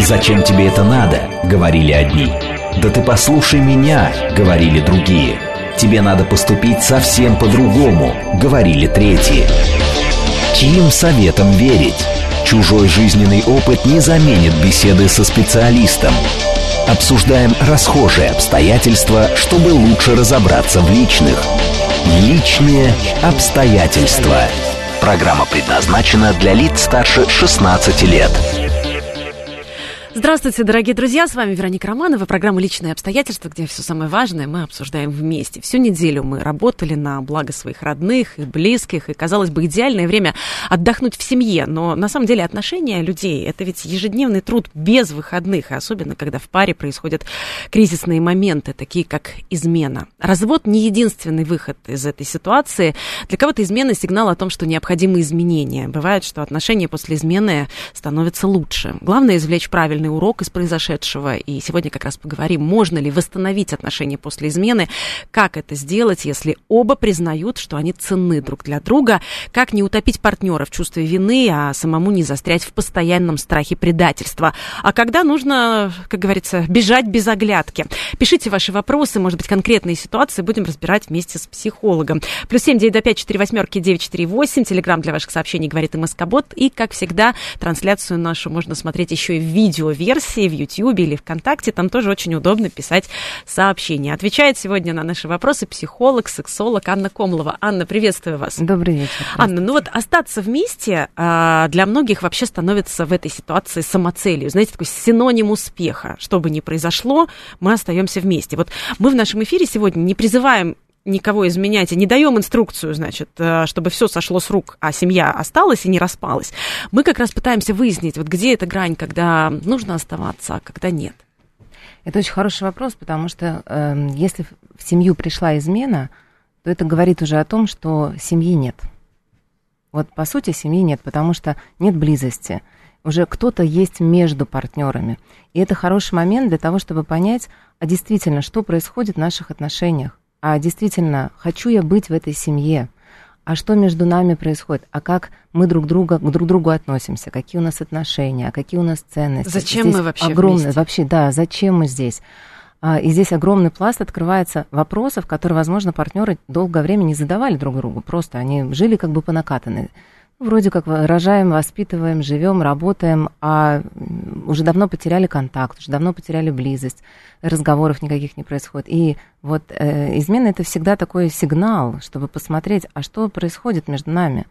«Зачем тебе это надо?» — говорили одни. «Да ты послушай меня!» — говорили другие. «Тебе надо поступить совсем по-другому!» — говорили третьи. Чьим советом верить? Чужой жизненный опыт не заменит беседы со специалистом. Обсуждаем расхожие обстоятельства, чтобы лучше разобраться в личных. Личные обстоятельства. Программа предназначена для лиц старше 16 лет. Здравствуйте, дорогие друзья, с вами Вероника Романова, программа «Личные обстоятельства», где все самое важное мы обсуждаем вместе. Всю неделю мы работали на благо своих родных и близких, и, казалось бы, идеальное время отдохнуть в семье, но на самом деле отношения людей – это ведь ежедневный труд без выходных, и особенно, когда в паре происходят кризисные моменты, такие как измена. Развод не единственный выход из этой ситуации. Для кого-то измена – сигнал о том, что необходимы изменения. Бывает, что отношения после измены становятся лучше. Главное – извлечь правильный важный урок из произошедшего. И сегодня как раз поговорим, можно ли восстановить отношения после измены, как это сделать, если оба признают, что они ценны друг для друга, как не утопить партнера в чувстве вины, а самому не застрять в постоянном страхе предательства. А когда нужно, как говорится, бежать без оглядки. Пишите ваши вопросы, может быть, конкретные ситуации будем разбирать вместе с психологом. Плюс семь девять до пять четыре восьмерки девять четыре восемь. Телеграмм для ваших сообщений говорит МСК-бот. И, как всегда, трансляцию нашу можно смотреть еще и в видео версии в YouTube или ВКонтакте. Там тоже очень удобно писать сообщения. Отвечает сегодня на наши вопросы психолог, сексолог Анна Комлова. Анна, приветствую вас. Добрый вечер. Анна, ну вот остаться вместе а, для многих вообще становится в этой ситуации самоцелью. Знаете, такой синоним успеха. Что бы ни произошло, мы остаемся вместе. Вот мы в нашем эфире сегодня не призываем никого изменять и не даем инструкцию, значит, э, чтобы все сошло с рук, а семья осталась и не распалась, мы как раз пытаемся выяснить, вот где эта грань, когда нужно оставаться, а когда нет. Это очень хороший вопрос, потому что э, если в семью пришла измена, то это говорит уже о том, что семьи нет. Вот по сути семьи нет, потому что нет близости. Уже кто-то есть между партнерами. И это хороший момент для того, чтобы понять, а действительно, что происходит в наших отношениях а действительно, хочу я быть в этой семье, а что между нами происходит, а как мы друг друга к друг другу относимся, какие у нас отношения, а какие у нас ценности. Зачем здесь мы вообще огромное, вместе? Вообще, да, зачем мы здесь? А, и здесь огромный пласт открывается вопросов, которые, возможно, партнеры долгое время не задавали друг другу. Просто они жили как бы по накатанной. Вроде как рожаем, воспитываем, живем, работаем, а уже давно потеряли контакт, уже давно потеряли близость, разговоров никаких не происходит. И вот э, измена это всегда такой сигнал, чтобы посмотреть, а что происходит между нами.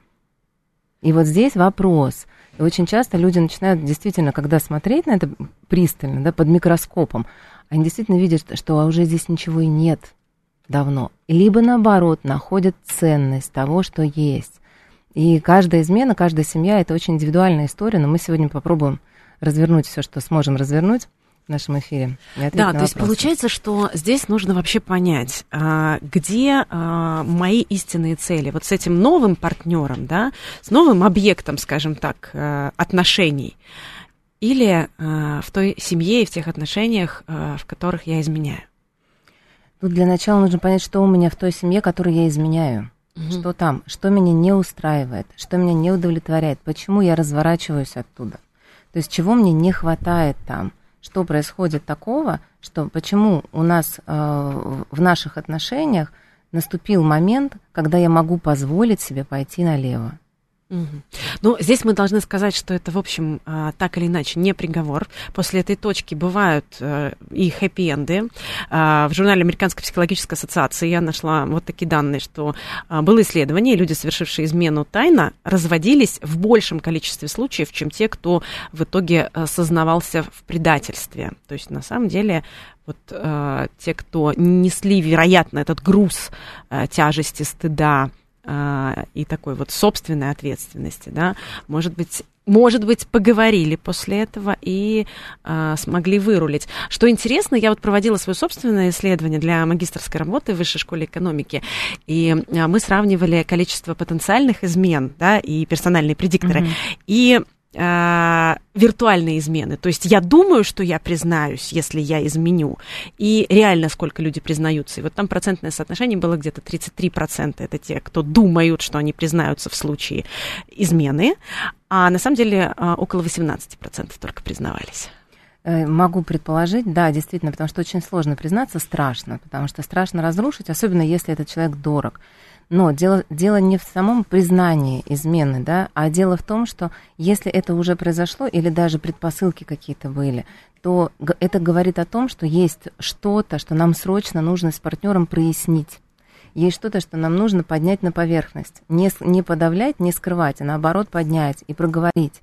И вот здесь вопрос. И очень часто люди начинают действительно, когда смотреть на это пристально, да, под микроскопом, они действительно видят, что а уже здесь ничего и нет давно. Либо наоборот, находят ценность того, что есть. И каждая измена, каждая семья – это очень индивидуальная история, но мы сегодня попробуем развернуть все, что сможем развернуть в нашем эфире. Да, то есть получается, что здесь нужно вообще понять, а, где а, мои истинные цели. Вот с этим новым партнером, да, с новым объектом, скажем так, а, отношений, или в той семье и в тех отношениях, в которых я изменяю. Тут для начала нужно понять, что у меня в той семье, которую я изменяю. Угу. Что там? Что меня не устраивает? Что меня не удовлетворяет? Почему я разворачиваюсь оттуда? То есть чего мне не хватает там? Что происходит такого, что почему у нас э, в наших отношениях наступил момент, когда я могу позволить себе пойти налево? Ну, здесь мы должны сказать, что это, в общем, а, так или иначе не приговор. После этой точки бывают э, и хэппи-энды. А, в журнале Американской психологической ассоциации я нашла вот такие данные, что а, было исследование, люди, совершившие измену тайно, разводились в большем количестве случаев, чем те, кто в итоге э, сознавался в предательстве. То есть, на самом деле, вот э, те, кто несли, вероятно, этот груз тяжести, стыда, а, и такой вот собственной ответственности, да, может быть, может быть, поговорили после этого и а, смогли вырулить. Что интересно, я вот проводила свое собственное исследование для магистрской работы в Высшей школе экономики, и а, мы сравнивали количество потенциальных измен, да, и персональные предикторы, mm-hmm. и э, виртуальные измены. То есть я думаю, что я признаюсь, если я изменю, и реально сколько люди признаются. И вот там процентное соотношение было где-то 33%. Это те, кто думают, что они признаются в случае измены, а на самом деле э, около 18% только признавались. Э, могу предположить, да, действительно, потому что очень сложно признаться, страшно, потому что страшно разрушить, особенно если этот человек дорог. Но дело, дело не в самом признании измены, да, а дело в том, что если это уже произошло или даже предпосылки какие-то были, то это говорит о том, что есть что-то, что нам срочно нужно с партнером прояснить. Есть что-то, что нам нужно поднять на поверхность. Не, не подавлять, не скрывать, а наоборот поднять и проговорить.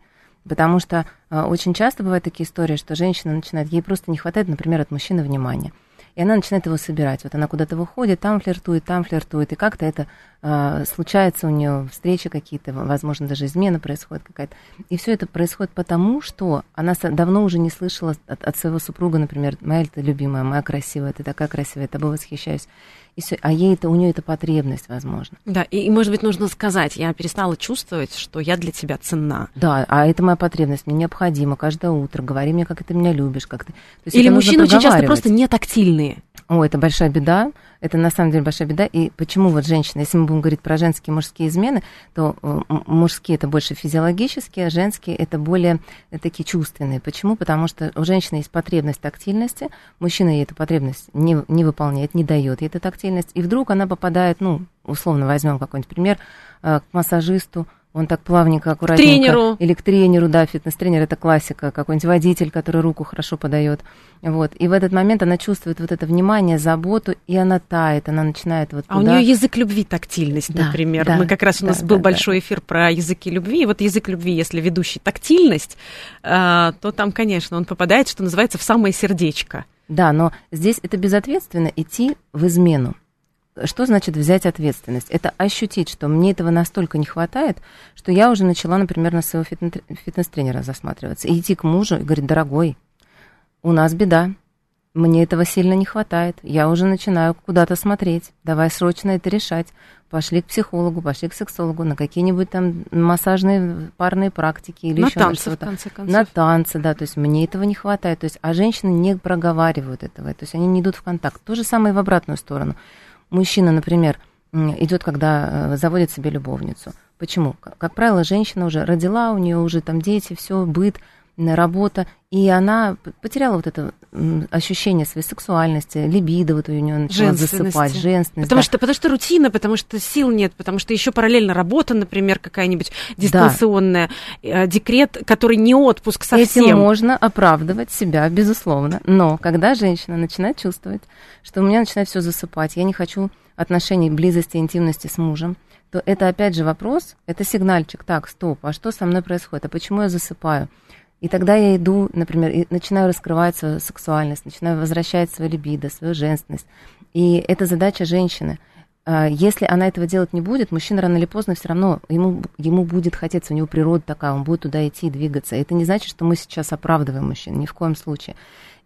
Потому что э, очень часто бывают такие истории, что женщина начинает, ей просто не хватает, например, от мужчины внимания и она начинает его собирать. Вот она куда-то выходит, там флиртует, там флиртует, и как-то это э, случается у нее, встречи какие-то, возможно, даже измена происходит какая-то. И все это происходит потому, что она давно уже не слышала от, от своего супруга, например, моя ты любимая, моя красивая, ты такая красивая, я тобой восхищаюсь. И все, а ей это, у нее это потребность, возможно. Да, и, и, может быть, нужно сказать, я перестала чувствовать, что я для тебя ценна. Да, а это моя потребность, мне необходимо каждое утро, говори мне, как ты меня любишь, как ты... Или мужчины очень часто просто не тактильные. О, это большая беда. Это на самом деле большая беда. И почему вот женщина, если мы будем говорить про женские и мужские измены, то э, мужские это больше физиологические, а женские это более э, такие чувственные. Почему? Потому что у женщины есть потребность тактильности, мужчина ей эту потребность не, не выполняет, не дает ей эту тактильность, и вдруг она попадает, ну, условно возьмем какой-нибудь пример, э, к массажисту, он так плавненько, аккуратненько. К тренеру. Или к тренеру, да, фитнес-тренер, это классика, какой-нибудь водитель, который руку хорошо подает. Вот. И в этот момент она чувствует вот это внимание, заботу, и она тает, она начинает вот А туда... у нее язык любви, тактильность, да, например. Да, Мы как раз, у нас да, был да, большой да. эфир про языки любви, и вот язык любви, если ведущий тактильность, а, то там, конечно, он попадает, что называется, в самое сердечко. Да, но здесь это безответственно идти в измену. Что значит взять ответственность? Это ощутить, что мне этого настолько не хватает, что я уже начала, например, на своего фитнес-тренера засматриваться. И идти к мужу и говорить, дорогой, у нас беда, мне этого сильно не хватает, я уже начинаю куда-то смотреть, давай срочно это решать. Пошли к психологу, пошли к сексологу, на какие-нибудь там массажные парные практики или на еще танцы, что-то. В конце концов. На танцы, да, то есть мне этого не хватает. То есть, а женщины не проговаривают этого, то есть они не идут в контакт. То же самое и в обратную сторону мужчина, например, идет, когда э, заводит себе любовницу. Почему? Как правило, женщина уже родила, у нее уже там дети, все, быт, работа, и она потеряла вот это ощущение своей сексуальности, либидо вот у нее начала засыпать, женственность. Потому, да. что, потому что рутина, потому что сил нет, потому что еще параллельно работа, например, какая-нибудь дистанционная, да. Э, декрет, который не отпуск совсем. Этим можно оправдывать себя, безусловно. Но когда женщина начинает чувствовать, что у меня начинает все засыпать, я не хочу отношений, близости, интимности с мужем, то это опять же вопрос, это сигнальчик, так, стоп, а что со мной происходит, а почему я засыпаю? И тогда я иду, например, и начинаю раскрывать свою сексуальность, начинаю возвращать свою либидо, свою женственность. И это задача женщины. А, если она этого делать не будет, мужчина рано или поздно все равно, ему, ему будет хотеться, у него природа такая, он будет туда идти и двигаться. Это не значит, что мы сейчас оправдываем мужчин, ни в коем случае.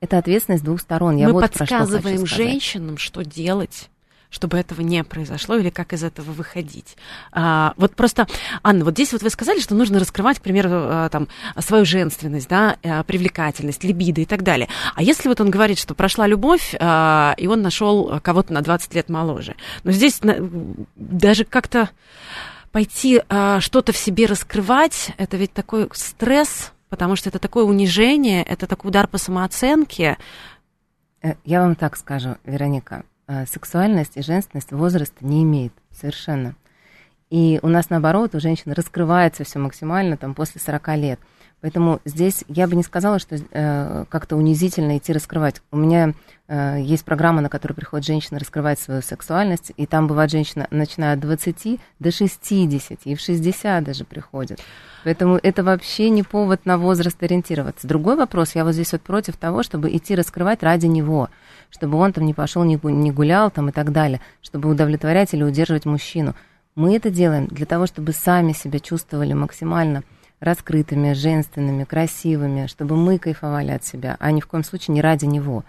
Это ответственность двух сторон. Я мы вот подсказываем что женщинам, что делать чтобы этого не произошло или как из этого выходить. А, вот просто, Анна, вот здесь вот вы сказали, что нужно раскрывать, к примеру, а, там, свою женственность, да, а, привлекательность, либидо и так далее. А если вот он говорит, что прошла любовь, а, и он нашел кого-то на 20 лет моложе, но здесь даже как-то пойти а, что-то в себе раскрывать, это ведь такой стресс, потому что это такое унижение, это такой удар по самооценке. Э, я вам так скажу, Вероника, Э, сексуальность и женственность возраста не имеет совершенно. И у нас, наоборот, у женщин раскрывается все максимально там, после 40 лет. Поэтому здесь я бы не сказала, что э, как-то унизительно идти раскрывать. У меня э, есть программа, на которой приходит женщина раскрывать свою сексуальность, и там бывает женщина, начиная от 20 до 60, и в 60 даже приходит. Поэтому это вообще не повод на возраст ориентироваться. Другой вопрос, я вот здесь вот против того, чтобы идти раскрывать ради него, чтобы он там не пошел, не гулял там и так далее, чтобы удовлетворять или удерживать мужчину. Мы это делаем для того, чтобы сами себя чувствовали максимально раскрытыми, женственными, красивыми, чтобы мы кайфовали от себя, а ни в коем случае не ради него.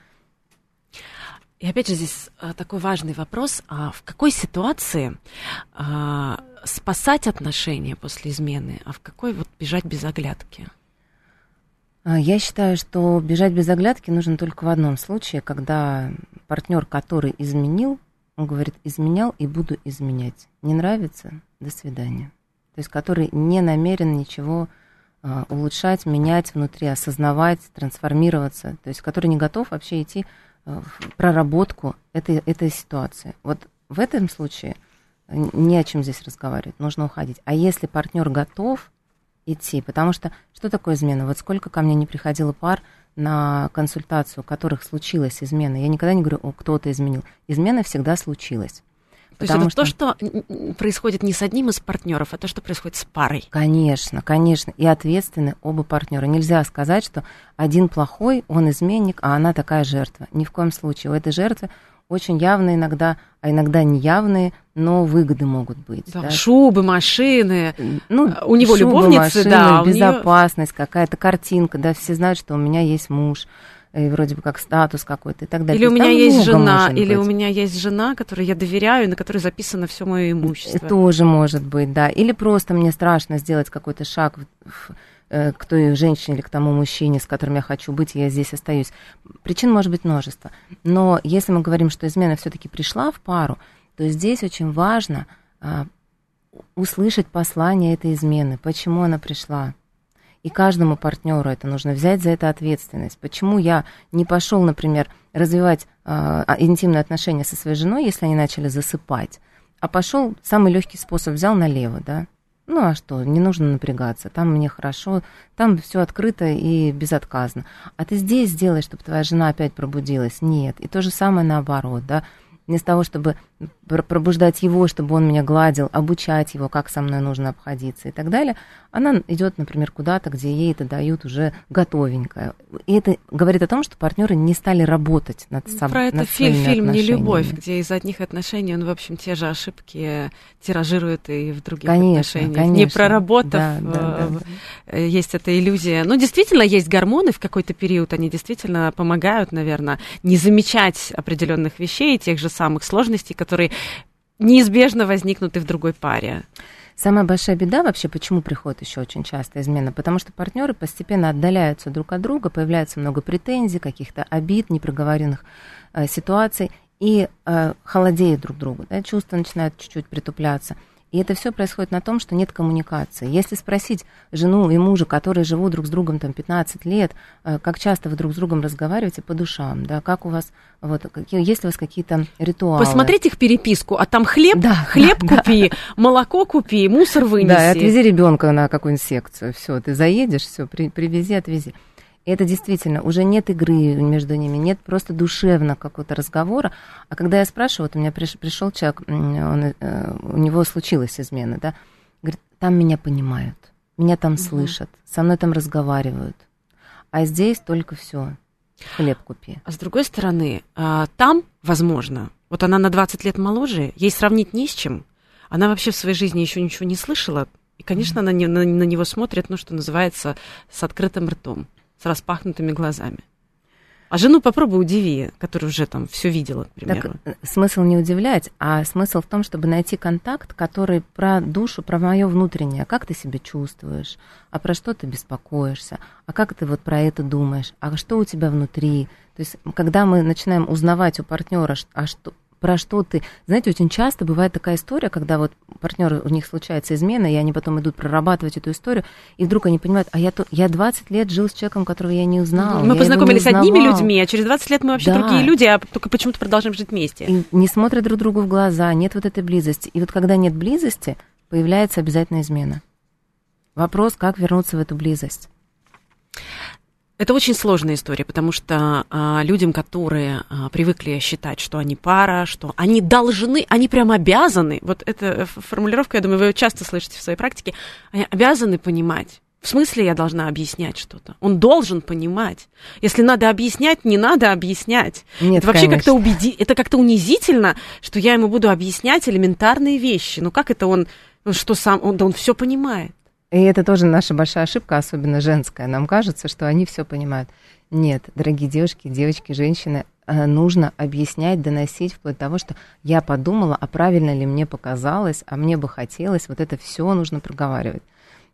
И опять же здесь а, такой важный вопрос, а в какой ситуации а, спасать отношения после измены, а в какой вот бежать без оглядки? А, я считаю, что бежать без оглядки нужно только в одном случае, когда партнер, который изменил, он говорит, изменял и буду изменять. Не нравится? До свидания то есть который не намерен ничего а, улучшать, менять внутри, осознавать, трансформироваться, то есть который не готов вообще идти а, в проработку этой, этой ситуации. Вот в этом случае не о чем здесь разговаривать, нужно уходить. А если партнер готов идти, потому что что такое измена? Вот сколько ко мне не приходило пар на консультацию, у которых случилась измена, я никогда не говорю, о, кто-то изменил. Измена всегда случилась. То есть это что... то, что происходит не с одним из партнеров, а то, что происходит с парой. Конечно, конечно. И ответственны оба партнера. Нельзя сказать, что один плохой, он изменник, а она такая жертва. Ни в коем случае. У этой жертвы очень явные иногда, а иногда неявные, но выгоды могут быть. Да, да. Шубы, машины, ну, у него шубы, любовницы, машины, да, безопасность, нее... какая-то картинка, да, все знают, что у меня есть муж, и вроде бы как статус какой-то и так далее. Или у меня есть жена, или быть. у меня есть жена, которой я доверяю, на которой записано все мое имущество. Тоже может быть, да. Или просто мне страшно сделать какой-то шаг в, э, к той женщине или к тому мужчине, с которым я хочу быть, я здесь остаюсь. Причин может быть множество. Но если мы говорим, что измена все-таки пришла в пару, то здесь очень важно а, услышать послание этой измены, почему она пришла и каждому партнеру это нужно взять за это ответственность. Почему я не пошел, например, развивать э, интимные отношения со своей женой, если они начали засыпать, а пошел самый легкий способ взял налево, да? Ну а что, не нужно напрягаться, там мне хорошо, там все открыто и безотказно. А ты здесь сделай, чтобы твоя жена опять пробудилась. Нет. И то же самое наоборот, да вместо того, чтобы пробуждать его, чтобы он меня гладил, обучать его, как со мной нужно обходиться и так далее, она идет, например, куда-то, где ей это дают уже готовенькое. И это говорит о том, что партнеры не стали работать над собой. Про это фильм, фильм «Не любовь», где из одних отношений он, в общем, те же ошибки тиражирует и в других конечно, отношениях. Конечно. Не проработав, да, да, да, да. Э, есть эта иллюзия. Ну, действительно, есть гормоны в какой-то период, они действительно помогают, наверное, не замечать определенных вещей, тех же самых сложностей, которые неизбежно возникнут и в другой паре. Самая большая беда вообще, почему приходит еще очень часто измена, потому что партнеры постепенно отдаляются друг от друга, появляется много претензий, каких-то обид, непроговоренных э, ситуаций, и э, холодеют друг другу, да, чувства начинают чуть-чуть притупляться. И это все происходит на том, что нет коммуникации. Если спросить жену и мужа, которые живут друг с другом там 15 лет, э, как часто вы друг с другом разговариваете по душам, да, как у вас, вот, какие, есть ли у вас какие-то ритуалы? Посмотреть их переписку, а там хлеб, да, хлеб да, купи, да. молоко купи, мусор вынеси. Да, и отвези ребенка на какую-нибудь секцию, все, ты заедешь, все, при, привези, отвези. И это действительно, уже нет игры между ними, нет просто душевно какого-то разговора. А когда я спрашиваю, вот у меня приш, пришел человек, он, э, у него случилась измена, да, говорит, там меня понимают, меня там угу. слышат, со мной там разговаривают. А здесь только все, хлеб купи. А с другой стороны, а, там, возможно, вот она на 20 лет моложе, ей сравнить не с чем. Она вообще в своей жизни еще ничего не слышала. И, конечно, она на, на, на него смотрит, ну, что называется, с открытым ртом с распахнутыми глазами. А жену попробуй удиви, которая уже там все видела, к примеру. Так, э, смысл не удивлять, а смысл в том, чтобы найти контакт, который про душу, про мое внутреннее. Как ты себя чувствуешь, а про что ты беспокоишься, а как ты вот про это думаешь, а что у тебя внутри. То есть, когда мы начинаем узнавать у партнера, а что, про что ты. Знаете, очень часто бывает такая история, когда вот партнеры, у них случается измена, и они потом идут прорабатывать эту историю, и вдруг они понимают, а я, то, я 20 лет жил с человеком, которого я не узнал. Мы познакомились с одними людьми, а через 20 лет мы вообще да. другие люди, а только почему-то продолжаем жить вместе. И не смотрят друг другу в глаза, нет вот этой близости. И вот когда нет близости, появляется обязательно измена. Вопрос, как вернуться в эту близость. Это очень сложная история, потому что а, людям, которые а, привыкли считать, что они пара, что они должны, они прям обязаны, вот эта формулировка, я думаю, вы ее часто слышите в своей практике, они обязаны понимать. В смысле я должна объяснять что-то? Он должен понимать. Если надо объяснять, не надо объяснять. Нет, это вообще как-то убеди... это как-то унизительно, что я ему буду объяснять элементарные вещи. Ну как это он, ну, что сам, он, да он все понимает. И это тоже наша большая ошибка, особенно женская. Нам кажется, что они все понимают. Нет, дорогие девушки, девочки, женщины, э, нужно объяснять, доносить вплоть до того, что я подумала, а правильно ли мне показалось, а мне бы хотелось, вот это все нужно проговаривать.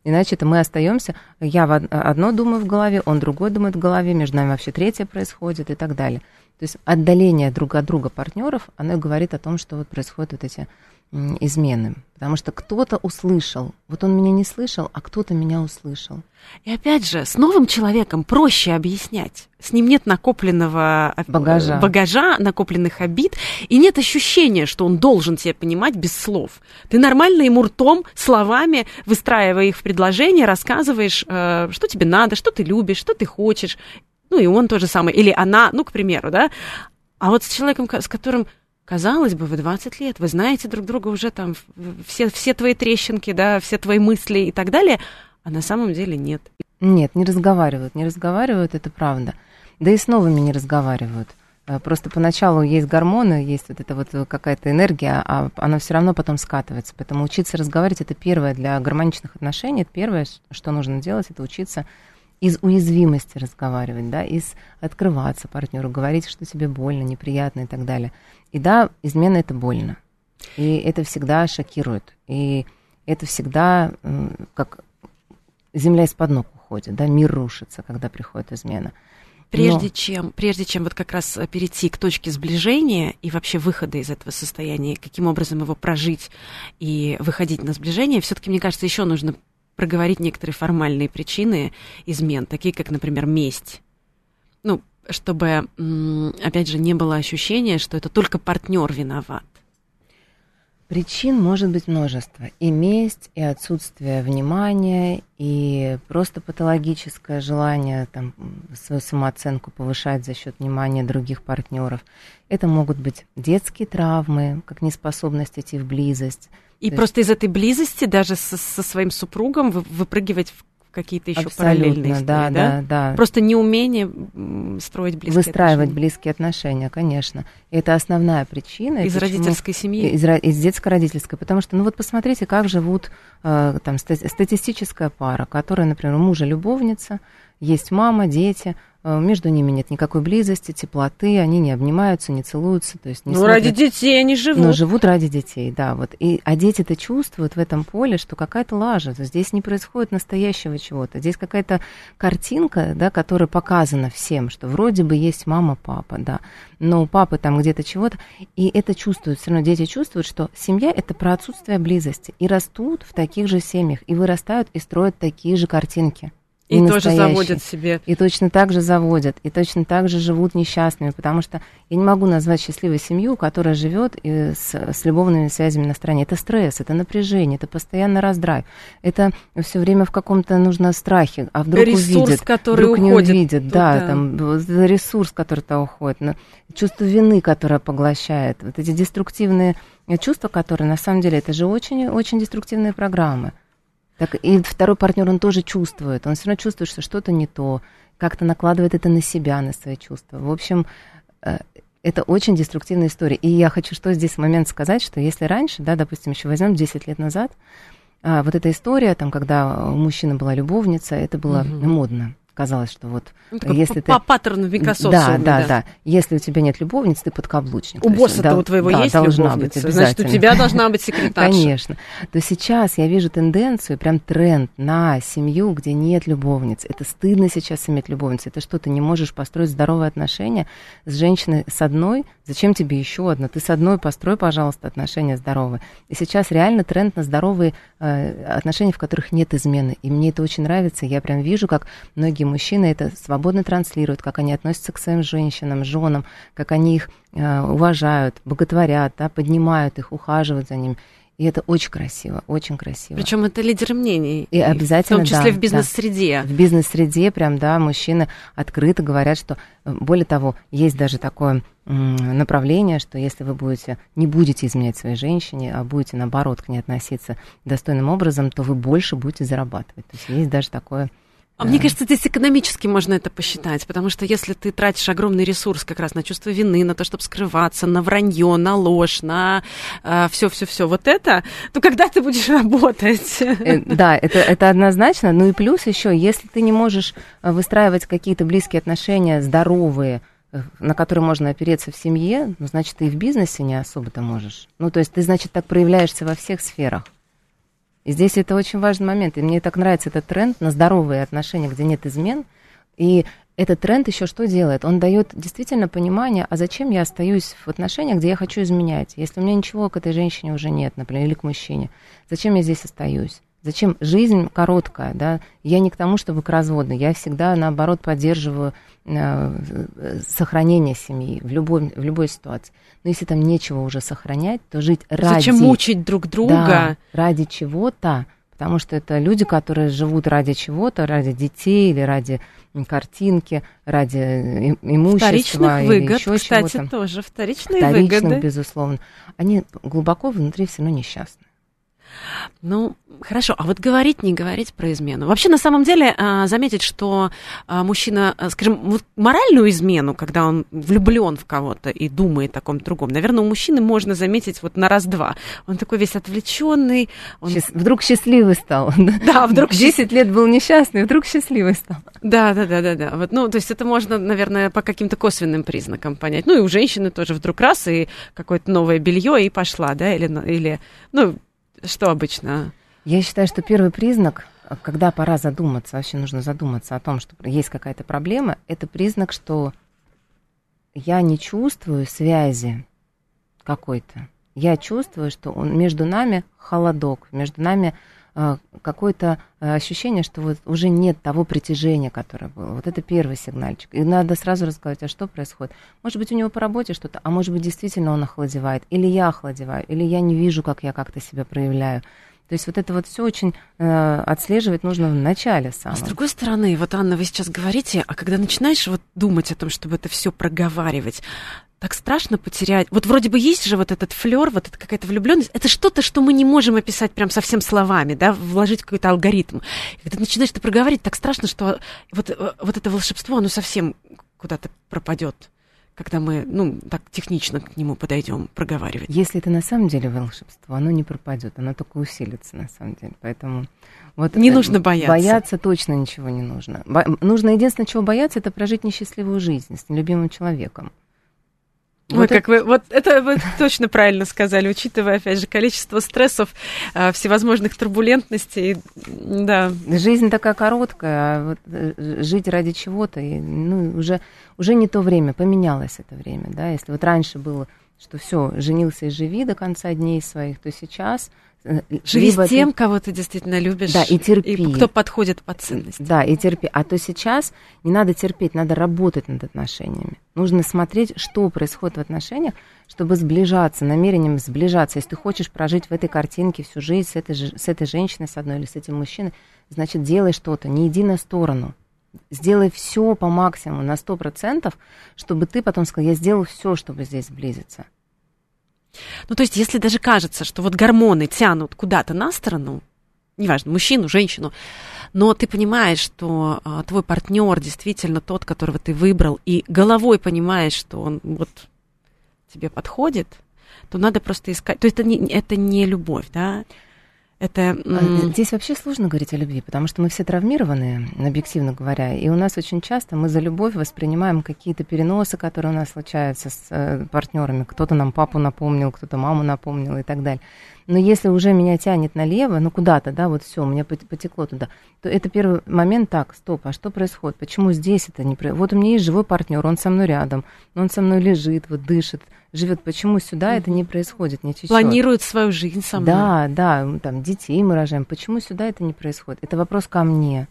Иначе это мы остаемся, я одно думаю в голове, он другое думает в голове, между нами вообще третье происходит и так далее. То есть отдаление друг от друга партнеров, оно говорит о том, что вот происходят вот эти измены. Потому что кто-то услышал. Вот он меня не слышал, а кто-то меня услышал. И опять же, с новым человеком проще объяснять. С ним нет накопленного э, багажа, багажа накопленных обид, и нет ощущения, что он должен тебя понимать без слов. Ты нормально ему ртом, словами, выстраивая их в предложение, рассказываешь, э, что тебе надо, что ты любишь, что ты хочешь. Ну и он тоже самое. Или она, ну, к примеру, да. А вот с человеком, с которым Казалось бы, вы 20 лет, вы знаете друг друга уже там, все, все твои трещинки, да, все твои мысли и так далее, а на самом деле нет. Нет, не разговаривают, не разговаривают, это правда. Да и с новыми не разговаривают. Э, просто поначалу есть гормоны, есть вот эта вот какая-то энергия, а она все равно потом скатывается. Поэтому учиться разговаривать это первое для гармоничных отношений, это первое, что нужно делать, это учиться из уязвимости разговаривать, да, из открываться партнеру, говорить, что тебе больно, неприятно и так далее. И да, измена это больно. И это всегда шокирует. И это всегда как земля из-под ног уходит, да, мир рушится, когда приходит измена. Прежде, Но... чем, прежде чем вот как раз перейти к точке сближения и вообще выхода из этого состояния, каким образом его прожить и выходить на сближение, все-таки, мне кажется, еще нужно проговорить некоторые формальные причины измен, такие как, например, месть. Ну, чтобы, опять же, не было ощущения, что это только партнер виноват. Причин может быть множество. И месть, и отсутствие внимания, и просто патологическое желание там, свою самооценку повышать за счет внимания других партнеров. Это могут быть детские травмы, как неспособность идти в близость. И То просто есть... из этой близости даже со, со своим супругом выпрыгивать в какие-то еще Абсолютно, параллельные истории, да, да, да, да. Просто неумение строить близкие Выстраивать отношения. близкие отношения, конечно. И это основная причина. Из родительской семьи? Из, из детско-родительской. Потому что, ну вот посмотрите, как живут э, там статистическая пара, которая, например, у мужа любовница, есть мама, дети, между ними нет никакой близости, теплоты, они не обнимаются, не целуются, то есть не Ну, смотрят. ради детей они живут. Ну, живут ради детей, да, вот. И, а дети-то чувствуют в этом поле, что какая-то лажа, здесь не происходит настоящего чего-то, здесь какая-то картинка, да, которая показана всем, что вроде бы есть мама, папа, да, но у папы там где-то чего-то, и это чувствуют, все равно дети чувствуют, что семья – это про отсутствие близости, и растут в таких же семьях, и вырастают, и строят такие же картинки. И тоже заводят себе. И точно так же заводят, и точно так же живут несчастными, потому что я не могу назвать счастливой семью, которая живет с, с любовными связями на стороне. Это стресс, это напряжение, это постоянно раздрайв. Это все время в каком-то нужно страхе, а вдруг ресурс, увидит, который вдруг уходит. не увидит. Да, да, там ресурс, который то уходит, чувство вины, которое поглощает, вот эти деструктивные чувства, которые на самом деле это же очень, очень деструктивные программы. Так и второй партнер, он тоже чувствует, он все равно чувствует, что что-то не то, как-то накладывает это на себя, на свои чувства. В общем, э, это очень деструктивная история. И я хочу что здесь в момент сказать, что если раньше, да, допустим, еще возьмем 10 лет назад, а, вот эта история, там, когда у мужчины была любовница, это было угу. модно казалось, что вот ну, если по, ты... По паттерну Викасо. Да, да, да, да. Если у тебя нет любовницы, ты подкаблучник. У босса-то да, у твоего да, есть должна любовница, быть значит, у тебя должна быть секретарша. Конечно. То сейчас я вижу тенденцию, прям тренд на семью, где нет любовниц. Это стыдно сейчас иметь любовницу. Это что, ты не можешь построить здоровые отношения с женщиной с одной? Зачем тебе еще одна? Ты с одной построй, пожалуйста, отношения здоровые. И сейчас реально тренд на здоровые э, отношения, в которых нет измены. И мне это очень нравится. Я прям вижу, как многие мужчины это свободно транслируют, как они относятся к своим женщинам, женам, как они их э, уважают, боготворят, да, поднимают их, ухаживают за ними. И это очень красиво, очень красиво. Причем это лидеры мнений. И обязательно, В том числе да, в бизнес-среде. Да. В бизнес-среде прям, да, мужчины открыто говорят, что, э, более того, есть даже такое направление, что если вы будете, не будете изменять своей женщине, а будете, наоборот, к ней относиться достойным образом, то вы больше будете зарабатывать. То есть есть даже такое а мне кажется, здесь экономически можно это посчитать, потому что если ты тратишь огромный ресурс как раз на чувство вины, на то, чтобы скрываться, на вранье, на ложь, на все-все-все вот это, то когда ты будешь работать? Э, да, это, это однозначно. Ну и плюс еще, если ты не можешь э, выстраивать какие-то близкие отношения, здоровые, э, на которые можно опереться в семье, ну, значит, ты и в бизнесе не особо-то можешь. Ну, то есть ты, значит, так проявляешься во всех сферах. И здесь это очень важный момент. И мне так нравится этот тренд на здоровые отношения, где нет измен. И этот тренд еще что делает? Он дает действительно понимание, а зачем я остаюсь в отношениях, где я хочу изменять? Если у меня ничего к этой женщине уже нет, например, или к мужчине, зачем я здесь остаюсь? Зачем? Жизнь короткая, да. Я не к тому, чтобы к разводу. Я всегда, наоборот, поддерживаю э, сохранение семьи в любой, в любой ситуации. Но если там нечего уже сохранять, то жить ради... Зачем мучить друг друга? Да, ради чего-то, потому что это люди, которые живут ради чего-то, ради детей или ради картинки, ради имущества Вторичных выгод, еще кстати, чего-то. тоже вторичные Вторичных, выгоды. безусловно. Они глубоко внутри все равно несчастны. Ну, хорошо, а вот говорить, не говорить про измену. Вообще, на самом деле, а, заметить, что а, мужчина, а, скажем, вот моральную измену, когда он влюблен в кого-то и думает о ком-то другом, наверное, у мужчины можно заметить вот на раз-два. Он такой весь отвлеченный. Он... Счаст- Вдруг счастливый стал. Да, вдруг 10 лет был несчастный, вдруг счастливый стал. Да, да, да, да, да. Вот, ну, то есть это можно, наверное, по каким-то косвенным признакам понять. Ну, и у женщины тоже вдруг раз и какое-то новое белье и пошла, да, или, или ну, что обычно? Я считаю, что первый признак, когда пора задуматься, вообще нужно задуматься о том, что есть какая-то проблема, это признак, что я не чувствую связи какой-то. Я чувствую, что он, между нами холодок, между нами какое-то э, ощущение, что вот уже нет того притяжения, которое было. Вот это первый сигнальчик. И надо сразу рассказать, а что происходит. Может быть, у него по работе что-то, а может быть, действительно он охладевает, или я охладеваю, или я не вижу, как я как-то себя проявляю. То есть вот это вот все очень э, отслеживать нужно в начале самом. А с другой стороны, вот, Анна, вы сейчас говорите, а когда начинаешь вот думать о том, чтобы это все проговаривать, так страшно потерять. Вот вроде бы есть же вот этот флер, вот эта какая-то влюбленность. Это что-то, что мы не можем описать прям совсем словами, да, вложить какой-то алгоритм. И когда начинаешь это проговаривать, так страшно, что вот, э, вот это волшебство, оно совсем куда-то пропадет когда мы, ну, так технично к нему подойдем, проговаривать. Если это на самом деле волшебство, оно не пропадет, оно только усилится на самом деле. Поэтому вот не нужно бояться. Бояться точно ничего не нужно. Бо- нужно единственное, чего бояться, это прожить несчастливую жизнь с нелюбимым человеком. Ой, вот как это... вы, вот это вы точно правильно сказали, учитывая, опять же, количество стрессов, а, всевозможных турбулентностей, да. Жизнь такая короткая, а вот жить ради чего-то, ну, уже, уже не то время, поменялось это время, да, если вот раньше было, что все, женился и живи до конца дней своих, то сейчас Живи Либо с тем, ты... кого ты действительно любишь. Да, и терпи. И кто подходит по ценности. Да, и терпи. А то сейчас не надо терпеть, надо работать над отношениями. Нужно смотреть, что происходит в отношениях, чтобы сближаться, намерением сближаться. Если ты хочешь прожить в этой картинке всю жизнь с этой, с этой женщиной, с одной или с этим мужчиной, значит, делай что-то, не иди на сторону. Сделай все по максимуму, на сто процентов, чтобы ты потом сказал, я сделал все, чтобы здесь сблизиться. Ну, то есть, если даже кажется, что вот гормоны тянут куда-то на сторону, неважно, мужчину, женщину, но ты понимаешь, что а, твой партнер действительно тот, которого ты выбрал, и головой понимаешь, что он вот тебе подходит, то надо просто искать. То есть это не, это не любовь, да? Это... Здесь вообще сложно говорить о любви, потому что мы все травмированы, объективно говоря, и у нас очень часто мы за любовь воспринимаем какие-то переносы, которые у нас случаются с э, партнерами. Кто-то нам папу напомнил, кто-то маму напомнил и так далее. Но если уже меня тянет налево, ну куда-то, да, вот все, у меня потекло туда, то это первый момент, так, стоп, а что происходит? Почему здесь это не происходит? Вот у меня есть живой партнер, он со мной рядом, он со мной лежит, вот дышит, живет. Почему сюда это не происходит, не течет? Планирует свою жизнь со мной. Да, да, там детей мы рожаем. Почему сюда это не происходит? Это вопрос ко мне.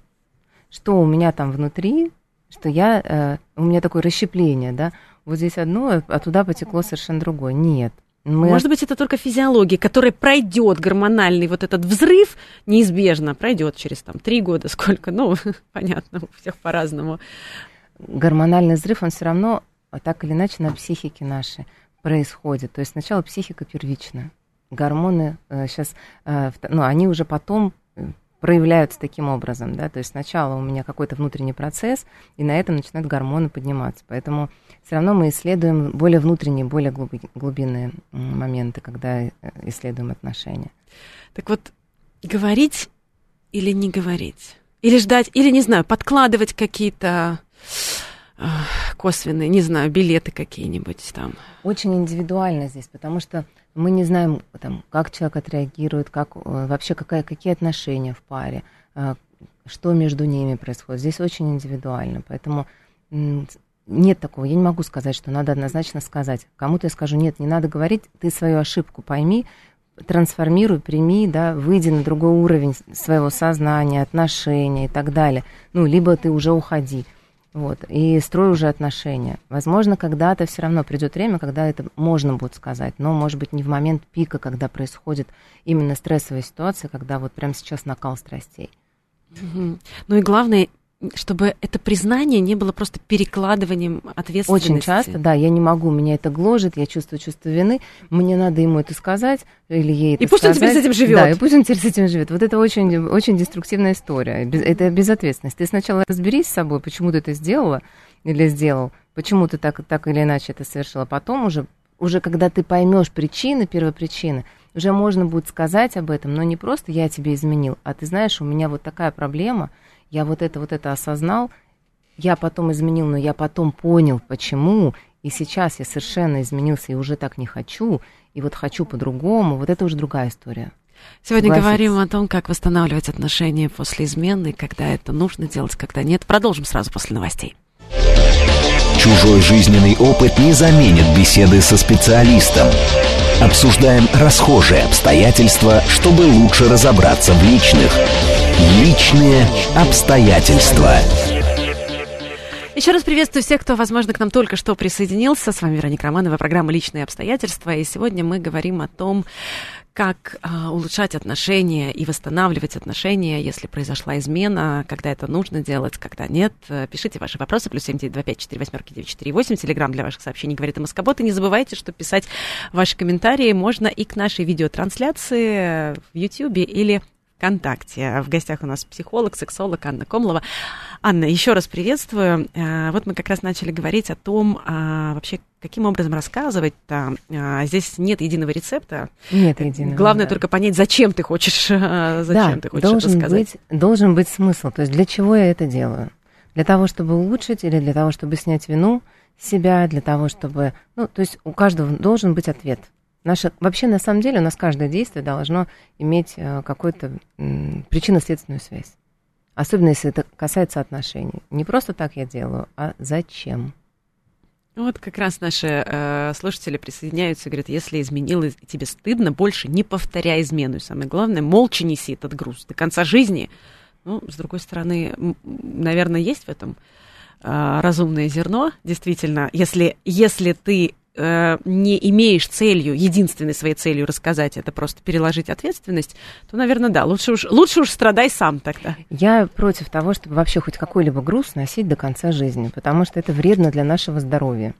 Что у меня там внутри, что я, э, у меня такое расщепление, да, вот здесь одно, а туда потекло совершенно другое. Нет. Мы... Может быть, это только физиология, которая пройдет гормональный вот этот взрыв, неизбежно пройдет через там три года, сколько, ну, понятно, у всех по-разному. Гормональный взрыв, он все равно так или иначе на психике нашей происходит. То есть сначала психика первична. Гормоны э, сейчас, э, ну, они уже потом проявляются таким образом, да, то есть сначала у меня какой-то внутренний процесс, и на этом начинают гормоны подниматься. Поэтому все равно мы исследуем более внутренние, более глубинные моменты, когда э, исследуем отношения. Так вот, говорить или не говорить? Или ждать, или, не знаю, подкладывать какие-то косвенные, не знаю, билеты какие-нибудь там? Очень индивидуально здесь, потому что мы не знаем, там, как человек отреагирует, как, э, вообще какая, какие отношения в паре, э, что между ними происходит. Здесь очень индивидуально, поэтому нет такого, я не могу сказать, что надо однозначно сказать. Кому-то я скажу, нет, не надо говорить, ты свою ошибку пойми, трансформируй, прими, да, выйди на другой уровень своего сознания, отношения и так далее. Ну, либо ты уже уходи. Вот, и строй уже отношения. Возможно, когда-то все равно придет время, когда это можно будет сказать, но, может быть, не в момент пика, когда происходит именно стрессовая ситуация, когда вот прямо сейчас накал страстей. Ну и главное, чтобы это признание не было просто перекладыванием ответственности. Очень часто, да, я не могу, меня это гложет, я чувствую чувство вины, мне надо ему это сказать или ей это И пусть сказать. он теперь с этим живет. Да, и пусть он теперь с этим живет. Вот это очень, очень деструктивная история. Это безответственность. Ты сначала разберись с собой, почему ты это сделала или сделал, почему ты так, так или иначе это совершила. Потом уже, уже когда ты поймешь причины, первопричины, уже можно будет сказать об этом, но не просто я тебе изменил, а ты знаешь, у меня вот такая проблема – я вот это, вот это осознал, я потом изменил, но я потом понял, почему, и сейчас я совершенно изменился и уже так не хочу, и вот хочу по-другому, вот это уже другая история. Сегодня Согласитесь? говорим о том, как восстанавливать отношения после измены, когда это нужно делать, когда нет. Продолжим сразу после новостей. Чужой жизненный опыт не заменит беседы со специалистом. Обсуждаем расхожие обстоятельства, чтобы лучше разобраться в личных. Личные обстоятельства. Еще раз приветствую всех, кто, возможно, к нам только что присоединился. С вами Вероника Романова, программа «Личные обстоятельства». И сегодня мы говорим о том, как а, улучшать отношения и восстанавливать отношения, если произошла измена, когда это нужно делать, когда нет. Пишите ваши вопросы, плюс семь девять два пять четыре восьмерки девять четыре восемь, телеграмм для ваших сообщений говорит о Москобот. И не забывайте, что писать ваши комментарии можно и к нашей видеотрансляции в YouTube или ВКонтакте. В гостях у нас психолог, сексолог Анна Комлова. Анна, еще раз приветствую. А, вот мы как раз начали говорить о том, а, вообще, каким образом рассказывать-то. А, здесь нет единого рецепта. Нет единого. Главное да. только понять, зачем ты хочешь, зачем да, ты хочешь должен это сказать. Быть, должен быть смысл. То есть для чего я это делаю? Для того, чтобы улучшить или для того, чтобы снять вину себя, для того, чтобы... Ну, то есть у каждого должен быть ответ. Наша, вообще, на самом деле, у нас каждое действие должно иметь э, какую-то причинно-следственную связь. Особенно, если это касается отношений. Не просто так я делаю, а зачем? Вот как раз наши э, слушатели присоединяются и говорят, если изменил и тебе стыдно, больше не повторяй измену. И самое главное, молча неси этот груз до конца жизни. Ну, с другой стороны, наверное, есть в этом э, разумное зерно. Действительно, если, если ты Э, не имеешь целью, единственной своей целью рассказать это, просто переложить ответственность, то, наверное, да, лучше уж, лучше уж страдай сам тогда. Я против того, чтобы вообще хоть какой-либо груз носить до конца жизни, потому что это вредно для нашего здоровья.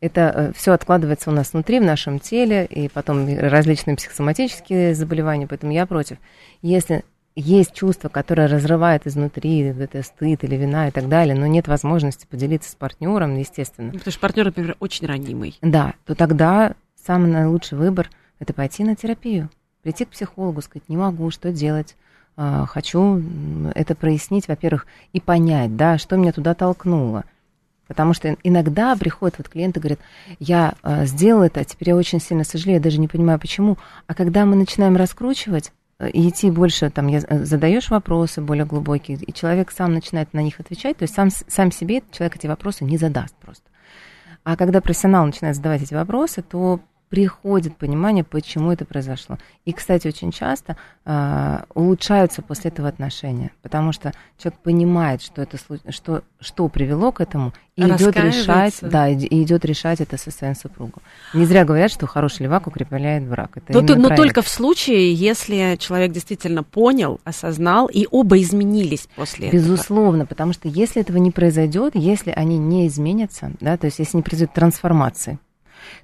Это э, все откладывается у нас внутри, в нашем теле, и потом различные психосоматические заболевания, поэтому я против. Если есть чувство, которое разрывает изнутри, это стыд или вина и так далее, но нет возможности поделиться с партнером, естественно. Потому что партнер, например, очень ранимый. Да, то тогда самый наилучший выбор – это пойти на терапию, прийти к психологу, сказать, не могу, что делать, а, хочу это прояснить, во-первых, и понять, да, что меня туда толкнуло. Потому что иногда приходят вот клиенты, говорят, я э, сделал это, а теперь я очень сильно сожалею, я даже не понимаю, почему. А когда мы начинаем раскручивать, и идти больше, там, я, э, задаешь вопросы более глубокие, и человек сам начинает на них отвечать, то есть сам, сам себе человек эти вопросы не задаст просто. А когда профессионал начинает задавать эти вопросы, то приходит понимание, почему это произошло. И, кстати, очень часто э, улучшаются после этого отношения, потому что человек понимает, что это что, что привело к этому, и идет решать, да, и идет решать это со своим супругом. Не зря говорят, что хороший левак укрепляет брак. Это но, но только в случае, если человек действительно понял, осознал, и оба изменились после Безусловно, этого. Безусловно, потому что если этого не произойдет, если они не изменятся, да, то есть если не произойдет трансформации,